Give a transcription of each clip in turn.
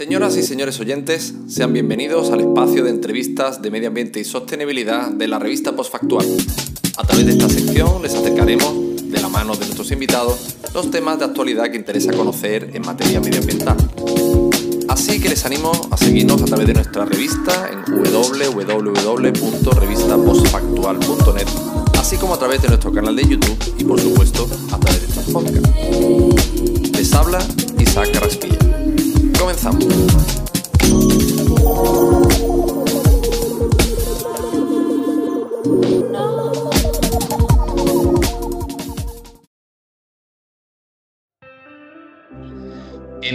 Señoras y señores oyentes, sean bienvenidos al espacio de entrevistas de medio ambiente y sostenibilidad de la revista Postfactual. A través de esta sección les acercaremos, de la mano de nuestros invitados, los temas de actualidad que interesa conocer en materia medioambiental. Así que les animo a seguirnos a través de nuestra revista en www.revistapostfactual.net, así como a través de nuestro canal de YouTube y por supuesto a través de estos podcasts. Les habla Isaac. En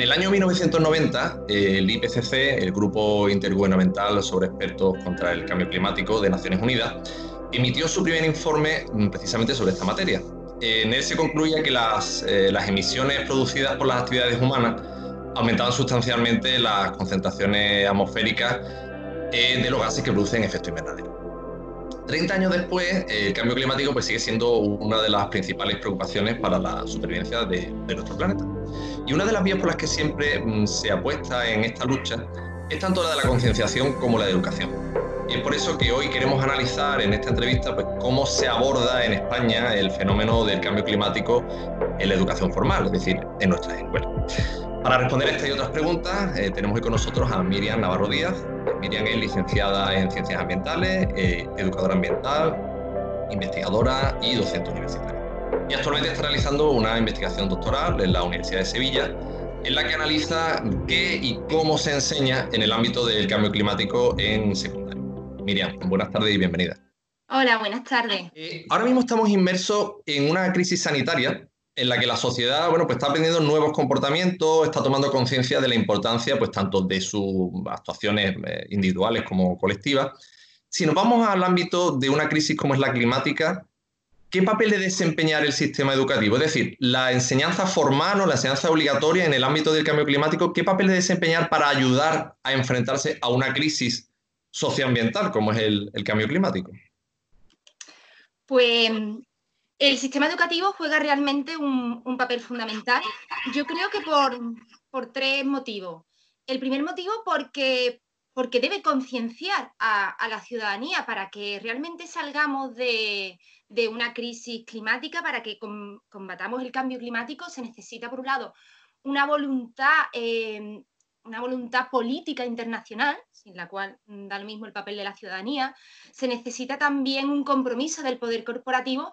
el año 1990, el IPCC, el Grupo Intergubernamental sobre Expertos contra el Cambio Climático de Naciones Unidas, emitió su primer informe mm, precisamente sobre esta materia. En él se concluía que las, eh, las emisiones producidas por las actividades humanas aumentaban sustancialmente las concentraciones atmosféricas eh, de los gases que producen efecto invernadero. 30 años después, el cambio climático pues, sigue siendo una de las principales preocupaciones para la supervivencia de, de nuestro planeta. Y una de las vías por las que siempre mm, se apuesta en esta lucha es tanto la de la concienciación como la de educación. Y es por eso que hoy queremos analizar en esta entrevista pues, cómo se aborda en España el fenómeno del cambio climático en la educación formal, es decir, en nuestras escuelas. Para responder estas y otras preguntas, eh, tenemos hoy con nosotros a Miriam Navarro Díaz. Miriam es licenciada en Ciencias Ambientales, eh, educadora ambiental, investigadora y docente universitaria. Y actualmente está realizando una investigación doctoral en la Universidad de Sevilla, en la que analiza qué y cómo se enseña en el ámbito del cambio climático en secundaria. Miriam, buenas tardes y bienvenida. Hola, buenas tardes. Eh, ahora mismo estamos inmersos en una crisis sanitaria en la que la sociedad bueno, pues está aprendiendo nuevos comportamientos, está tomando conciencia de la importancia pues, tanto de sus actuaciones eh, individuales como colectivas. Si nos vamos al ámbito de una crisis como es la climática, ¿qué papel debe desempeñar el sistema educativo? Es decir, la enseñanza formal o la enseñanza obligatoria en el ámbito del cambio climático, ¿qué papel debe desempeñar para ayudar a enfrentarse a una crisis socioambiental como es el, el cambio climático? Pues el sistema educativo juega realmente un, papel fundamental. Yo creo que por, tres motivos. El primer motivo porque, debe concienciar a, la ciudadanía para que realmente salgamos de, una crisis climática, para que combatamos el cambio climático, se necesita, por un lado, una voluntad, eh, una voluntad política internacional, sin la cual da lo mismo el papel de la ciudadanía. Se necesita también un compromiso del poder corporativo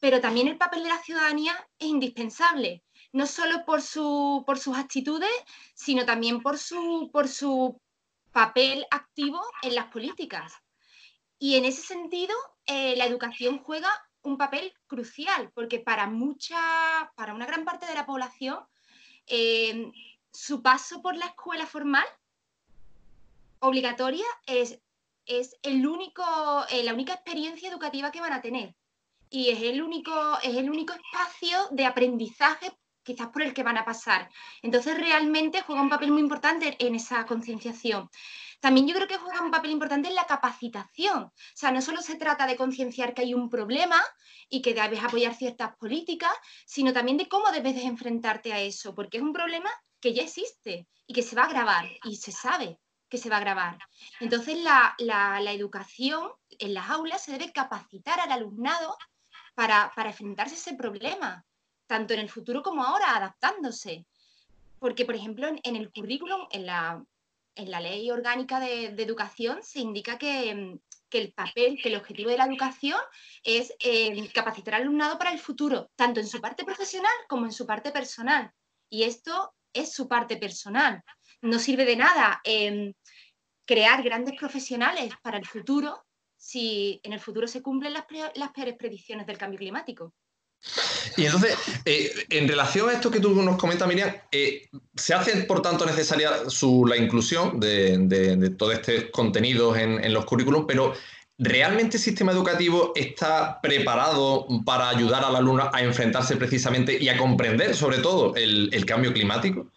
pero también el papel de la ciudadanía es indispensable, no solo por, su, por sus actitudes, sino también por su, por su papel activo en las políticas. Y en ese sentido, eh, la educación juega un papel crucial, porque para mucha, para una gran parte de la población, eh, su paso por la escuela formal obligatoria es, es el único, eh, la única experiencia educativa que van a tener y es el único, es el único espacio de aprendizaje quizás por el que van a pasar. Entonces realmente juega un papel muy importante en esa concienciación. También yo creo que juega un papel importante en la capacitación. O sea, no solo se trata de concienciar que hay un problema y que debes apoyar ciertas políticas, sino también de cómo debes de enfrentarte a eso, porque es un problema que ya existe y que se va a agravar y se sabe que se va a agravar. Entonces la, la educación en las aulas se debe capacitar al alumnado para, enfrentarse a ese problema, tanto en el futuro como ahora, adaptándose. Porque, por ejemplo, en, el currículum, en la, en la ley orgánica de, educación, se indica que, el papel, que el objetivo de la educación es eh, capacitar al alumnado para el futuro, tanto en su parte profesional como en su parte personal. Y esto es su parte personal. No sirve de nada em, crear grandes profesionales para el futuro si en el futuro se cumplen las, peores predicciones del cambio climático. Y entonces, eh, en relación a esto que tú nos comentas, Miriam, eh, ¿se hace por tanto necesaria la inclusión de, todos estos contenidos en, los currículums, pero ¿realmente el sistema educativo está preparado para ayudar al alumno a enfrentarse precisamente y a comprender sobre todo el, el cambio climático?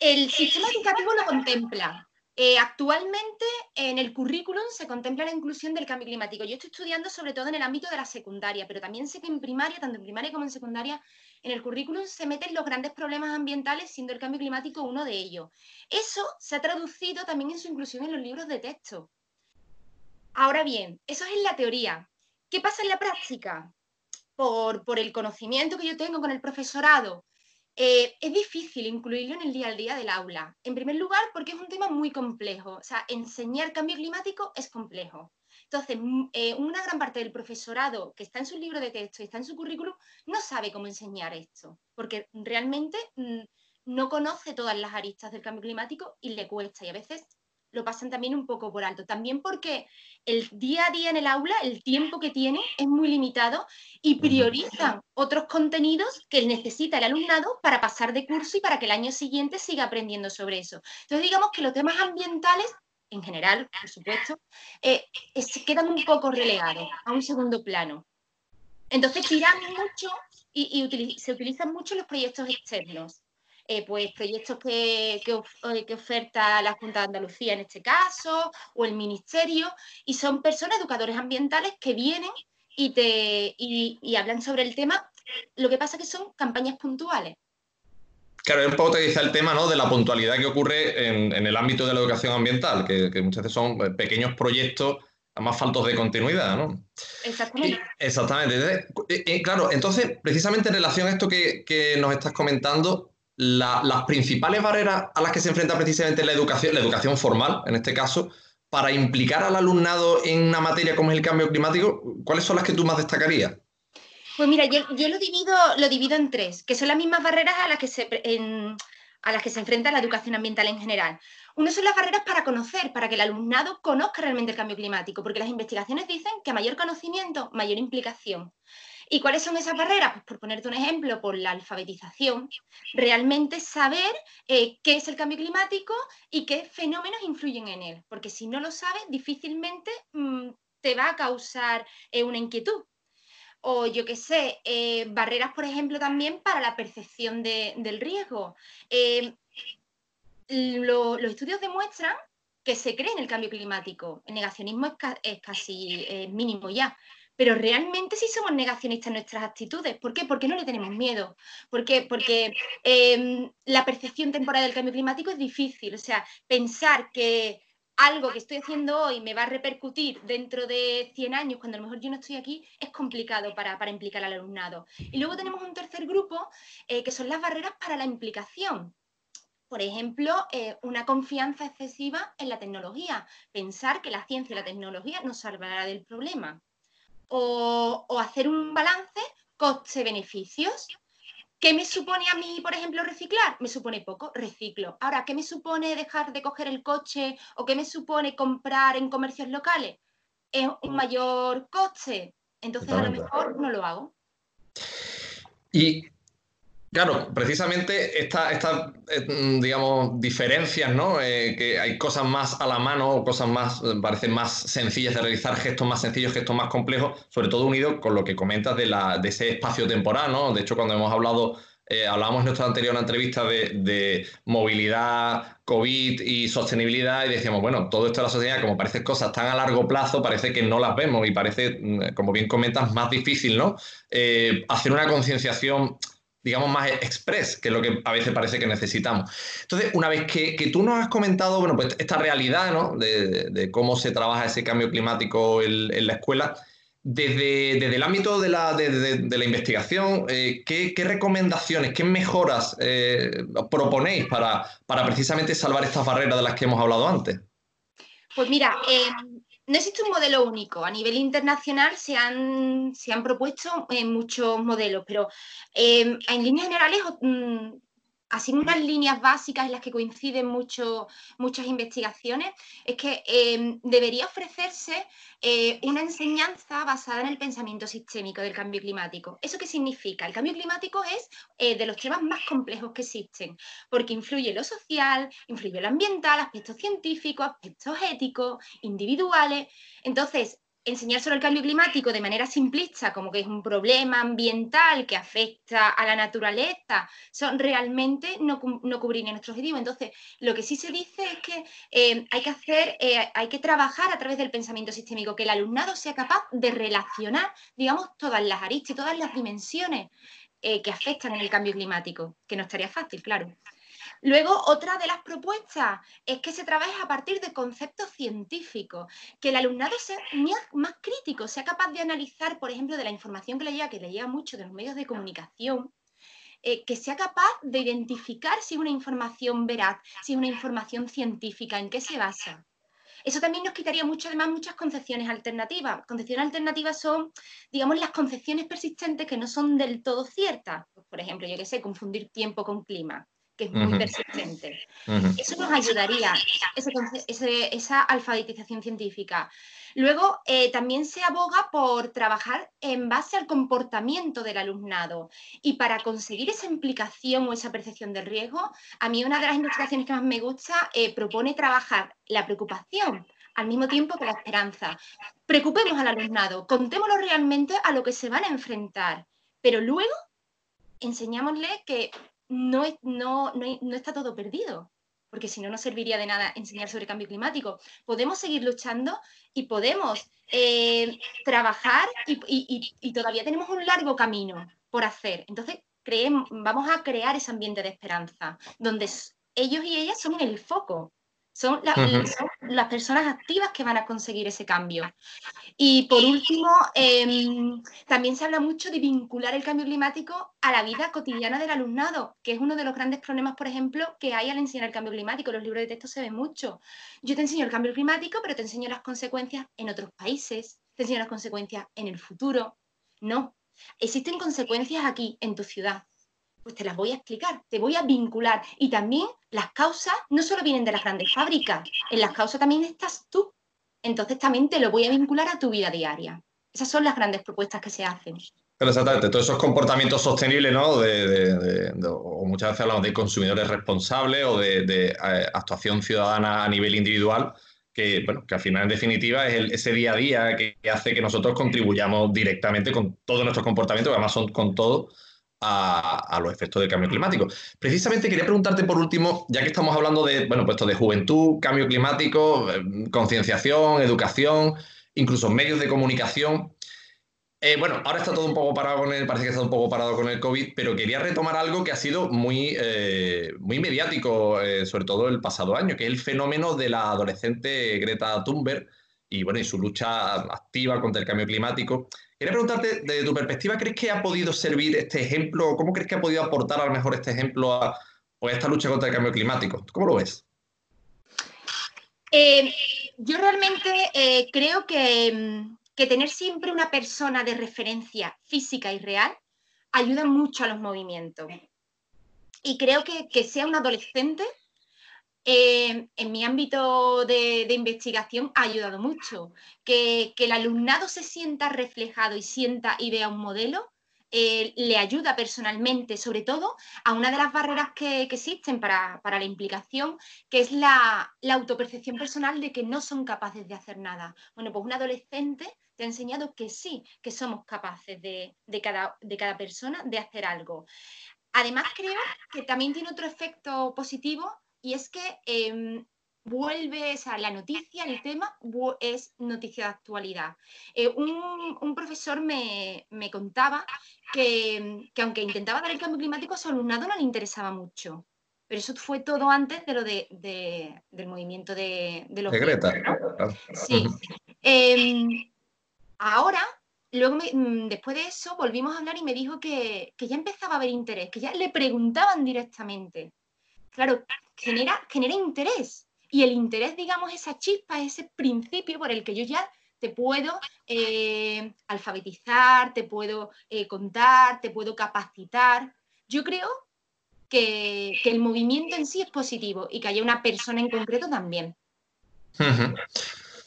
El sistema educativo lo contempla, eh, actualmente en el currículum se contempla la inclusión del cambio climático. Yo estoy estudiando sobre todo en el ámbito de la secundaria, pero también sé que en primaria, tanto en primaria como en secundaria, en el currículum se meten los grandes problemas ambientales, siendo el cambio climático uno de ellos. Eso se ha traducido también en su inclusión en los libros de texto. Ahora bien, eso es en la teoría. ¿Qué pasa en la práctica? Por, por el conocimiento que yo tengo con el profesorado, eh, es difícil incluirlo en el día a día del aula. En primer lugar, porque es un tema muy complejo. O sea, enseñar cambio climático es complejo. Entonces, eh, una gran parte del profesorado que está en su libro de texto y está en su currículum no sabe cómo enseñar esto, porque realmente mm, no conoce todas las aristas del cambio climático y le cuesta. Y a veces lo pasan también un poco por alto. También porque el día a día en el aula, el tiempo que tiene es muy limitado y priorizan otros contenidos que necesita el alumnado para pasar de curso y para que el año siguiente siga aprendiendo sobre eso. Entonces, digamos que los temas ambientales en general, por supuesto, eh, se quedan un poco relegados a un segundo plano. Entonces tiran mucho y, se utilizan mucho los proyectos externos. Eh, pues proyectos que, eh, que, oferta la Junta de Andalucía en este caso, o el Ministerio, y son personas, educadores ambientales, que vienen y, te, y hablan sobre el tema. Lo que pasa es que son campañas puntuales. Claro, es un poco te dice el tema ¿no? de la puntualidad que ocurre en, el ámbito de la educación ambiental, que, muchas veces son eh, pequeños proyectos más faltos de continuidad, ¿no? Exactamente. exactamente. Claro, entonces, precisamente en relación a esto que, nos estás comentando, las principales barreras a las que se enfrenta precisamente la educación, la educación formal, en este caso, para implicar al alumnado en una materia como es el cambio climático, ¿cuáles son las que tú más destacarías? Pues mira, yo, lo, divido, lo divido en tres, que son las mismas barreras a las que se, a las que se enfrenta la educación ambiental en general. Uno son las barreras para conocer, para que el alumnado conozca realmente el cambio climático, porque las investigaciones dicen que mayor conocimiento, mayor implicación. ¿Y cuáles son esas barreras? Pues por ponerte un ejemplo, por la alfabetización, realmente saber eh, qué es el cambio climático y qué fenómenos influyen en él, porque si no lo sabes, difícilmente mm, te va a causar eh, una inquietud o yo qué sé, eh, barreras, por ejemplo, también para la percepción del riesgo. Los estudios demuestran que se cree en el cambio climático. El negacionismo es, casi mínimo ya. Pero realmente sí somos negacionistas en nuestras actitudes. ¿Por qué? Porque no le tenemos miedo. ¿Por qué? Porque em, la percepción temporal del cambio climático es difícil. O sea, pensar que algo que estoy haciendo hoy me va a repercutir dentro de 100 años, cuando a lo mejor yo no estoy aquí, es complicado para, implicar al alumnado. Y luego tenemos un tercer grupo, eh, que son las barreras para la implicación. Por ejemplo, eh, una confianza excesiva en la tecnología, pensar que la ciencia y la tecnología nos salvará del problema. O, o hacer un balance coste-beneficios. ¿Qué me supone a mí, por ejemplo, reciclar? Me supone poco, reciclo. Ahora, ¿qué me supone dejar de coger el coche o qué me supone comprar en comercios locales? Es un mayor coche, entonces a lo mejor no lo hago. Y Claro, precisamente estas, esta, eh, digamos, diferencias, ¿no? Eh, que hay cosas más a la mano, cosas más, eh, parecen más sencillas de realizar, gestos más sencillos, gestos más complejos, sobre todo unido con lo que comentas de, la, de ese espacio temporal, ¿no? De hecho, cuando hemos hablado, hablábamos en nuestra anterior entrevista de, de, movilidad, COVID y sostenibilidad, y decíamos, bueno, todo esto de la sociedad, como parece cosas tan a largo plazo, parece que no las vemos y parece, mm, como bien comentas, más difícil, ¿no? hacer una concienciación digamos, más express, que es lo que a veces parece que necesitamos. Entonces, una vez que, tú nos has comentado, bueno, pues esta realidad, ¿no? De, cómo se trabaja ese cambio climático en, la escuela, desde, desde, el ámbito de la, de, la investigación, eh, ¿qué, recomendaciones, qué mejoras eh, proponéis para, para precisamente salvar estas barreras de las que hemos hablado antes? Pues mira, eh, no existe un modelo único. A nivel internacional se han, se han propuesto eh, muchos modelos, pero eh, en líneas generales mm, así unas líneas básicas en las que coinciden mucho, muchas investigaciones, es que em, debería ofrecerse eh, una enseñanza basada en el pensamiento sistémico del cambio climático. ¿Eso qué significa? El cambio climático es eh, de los temas más complejos que existen, porque influye lo social, influye lo ambiental, aspectos científicos, aspectos éticos, individuales. Entonces, enseñar sobre el cambio climático de manera simplista, como que es un problema ambiental que afecta a la naturaleza, son realmente no, no cubrirían nuestro objetivo. Entonces, lo que sí se dice es que eh, hay que hacer, eh, hay que trabajar a través del pensamiento sistémico, que el alumnado sea capaz de relacionar, digamos, todas las aristas y todas las dimensiones eh, que afectan en el cambio climático, que no estaría fácil, claro. Luego, otra de las propuestas es que se trabaje a partir de conceptos científicos, que el alumnado sea más crítico, sea capaz de analizar, por ejemplo, de la información que le llega, que le llega mucho de los medios de comunicación, eh, que sea capaz de identificar si es una información veraz, si es una información científica, en qué se basa. Eso también nos quitaría mucho, además, muchas concepciones alternativas. Concepciones alternativas son, digamos, las concepciones persistentes que no son del todo ciertas. Por ejemplo, yo qué sé, confundir tiempo con clima que es muy persistente. Eso nos ayudaría, esa alfabetización científica. Luego, eh, también se aboga por trabajar en base al comportamiento del alumnado. Y para conseguir esa implicación o esa percepción del riesgo, a mí una de las investigaciones que más me gusta eh, propone trabajar la preocupación al mismo tiempo que la esperanza. Preocupemos al alumnado, contémoslo realmente a lo que se van a enfrentar, pero luego enseñámosle que no, no, no, está todo perdido, porque si no, no serviría de nada enseñar sobre cambio climático. Podemos seguir luchando y podemos eh, trabajar y, todavía tenemos un largo camino por hacer. Entonces, creemos, vamos a crear ese ambiente de esperanza, donde ellos y ellas son el foco son, las personas activas que van a conseguir ese cambio. Y por último, em, también se habla mucho de vincular el cambio climático a la vida cotidiana del alumnado, que es uno de los grandes problemas, por ejemplo, que hay al enseñar el cambio climático. Los libros de texto se ven mucho. Yo te enseño el cambio climático, pero te enseño las consecuencias en otros países, te enseño las consecuencias en el futuro. No, existen consecuencias aquí, en tu ciudad pues te las voy a explicar, te voy a vincular. Y también las causas no solo vienen de las grandes fábricas, en las causas también estás tú. Entonces también te lo voy a vincular a tu vida diaria. Esas son las grandes propuestas que se hacen. Pero exactamente, todos esos comportamientos sostenibles, ¿no? o muchas veces hablamos de consumidores responsables o de, eh, actuación ciudadana a nivel individual, que, bueno, que al final, en definitiva, es ese día a día que, hace que nosotros contribuyamos directamente con todos nuestros comportamientos, que además son con todo, a, los efectos del cambio climático. Precisamente quería preguntarte por último, ya que estamos hablando de, bueno, pues de juventud, cambio climático, eh, concienciación, educación, incluso medios de comunicación. Eh, bueno, ahora está todo un poco parado con el, parece que está un poco parado con el COVID, pero quería retomar algo que ha sido muy, eh, muy mediático, sobre todo el pasado año, que es el fenómeno de la adolescente Greta Thunberg y, bueno, y su lucha activa contra el cambio climático. Quería preguntarte, desde tu perspectiva, ¿crees que ha podido servir este ejemplo? ¿Cómo crees que ha podido aportar a lo mejor este ejemplo a, esta lucha contra el cambio climático? ¿Cómo lo ves? Eh, yo realmente eh, creo que, tener siempre una persona de referencia física y real ayuda mucho a los movimientos. Y creo que, que sea un adolescente eh, en mi ámbito de, investigación ha ayudado mucho. Que, el alumnado se sienta reflejado y sienta y vea un modelo, eh, le ayuda personalmente, sobre todo a una de las barreras que, existen para, la implicación, que es la, autopercepción personal de que no son capaces de hacer nada. Bueno, pues un adolescente te ha enseñado que sí, que somos capaces de, cada, de cada persona de hacer algo. Además, creo que también tiene otro efecto positivo y es que em, vuelve, o la noticia, el tema es noticia de actualidad. Eh, un, profesor me, contaba que, aunque intentaba dar el cambio climático, a su alumnado no le interesaba mucho. Pero eso fue todo antes de lo de, del movimiento de, los... De Greta. Sí. Em, ahora, luego mm, después de eso, volvimos a hablar y me dijo que, que ya empezaba a haber interés, que ya le preguntaban directamente. Claro, genera, genera interés. Y el interés, digamos, esa chispa, ese principio por el que yo ya te puedo eh, alfabetizar, te puedo eh, contar, te puedo capacitar. Yo creo que, el movimiento en sí es positivo y que haya una persona en concreto también.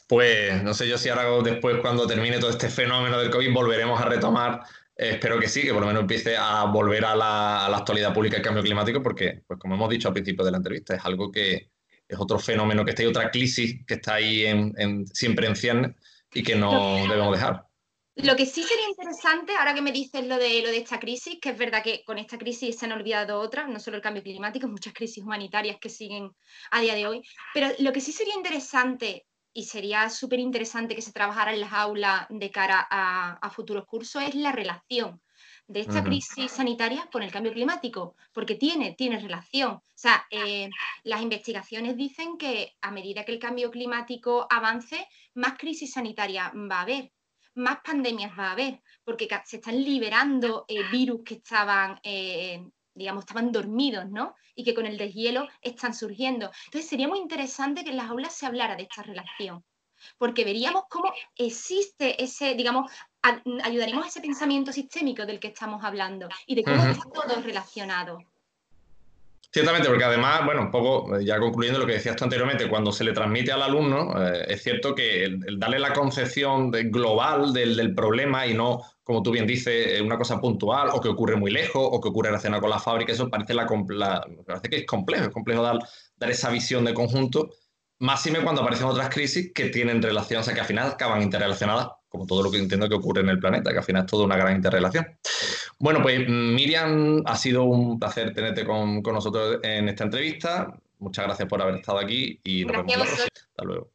Pues no sé yo si ahora después, cuando termine todo este fenómeno del COVID, volveremos a retomar espero que sí, que por lo menos empiece a volver a la, actualidad pública el cambio climático, porque, pues como hemos dicho al principio de la entrevista, es algo que es otro fenómeno que está ahí, otra crisis que está ahí en, siempre en y que no debemos dejar. Lo que sí sería interesante, ahora que me dices lo de, lo de esta crisis, que es verdad que con esta crisis se han olvidado otras, no solo el cambio climático, muchas crisis humanitarias que siguen a día de hoy, pero lo que sí sería interesante y sería súper interesante que se trabajara en las aulas de cara a, futuros cursos es la relación de esta crisis sanitaria con el cambio climático, porque tiene, tiene relación. O sea, eh, las investigaciones dicen que a medida que el cambio climático avance, más crisis sanitaria va a haber, más pandemias va a haber, porque se están liberando eh, virus que estaban, eh, digamos, estaban dormidos, ¿no? Y que con el deshielo están surgiendo. Entonces sería muy interesante que en las aulas se hablara de esta relación porque veríamos cómo existe ese, digamos, ayudaremos a ese pensamiento sistémico del que estamos hablando y de cómo está todo relacionado. Ciertamente, porque además, bueno, un poco, ya concluyendo lo que decías tú anteriormente, cuando se le transmite al alumno, eh, es cierto que el, darle la concepción global del, problema y no, como tú bien dices, una cosa puntual o que ocurre muy lejos o que ocurre relacionado con la fábrica, eso parece, la, parece que es complejo, es complejo dar, dar esa visión de conjunto Máxime cuando aparecen otras crisis que tienen relación, o sea, que al final acaban interrelacionadas, como todo lo que entiendo que ocurre en el planeta, que al final es toda una gran interrelación. Bueno, pues Miriam, ha sido un placer tenerte con, nosotros en esta entrevista. Muchas gracias por haber estado aquí y nos vemos Hasta luego.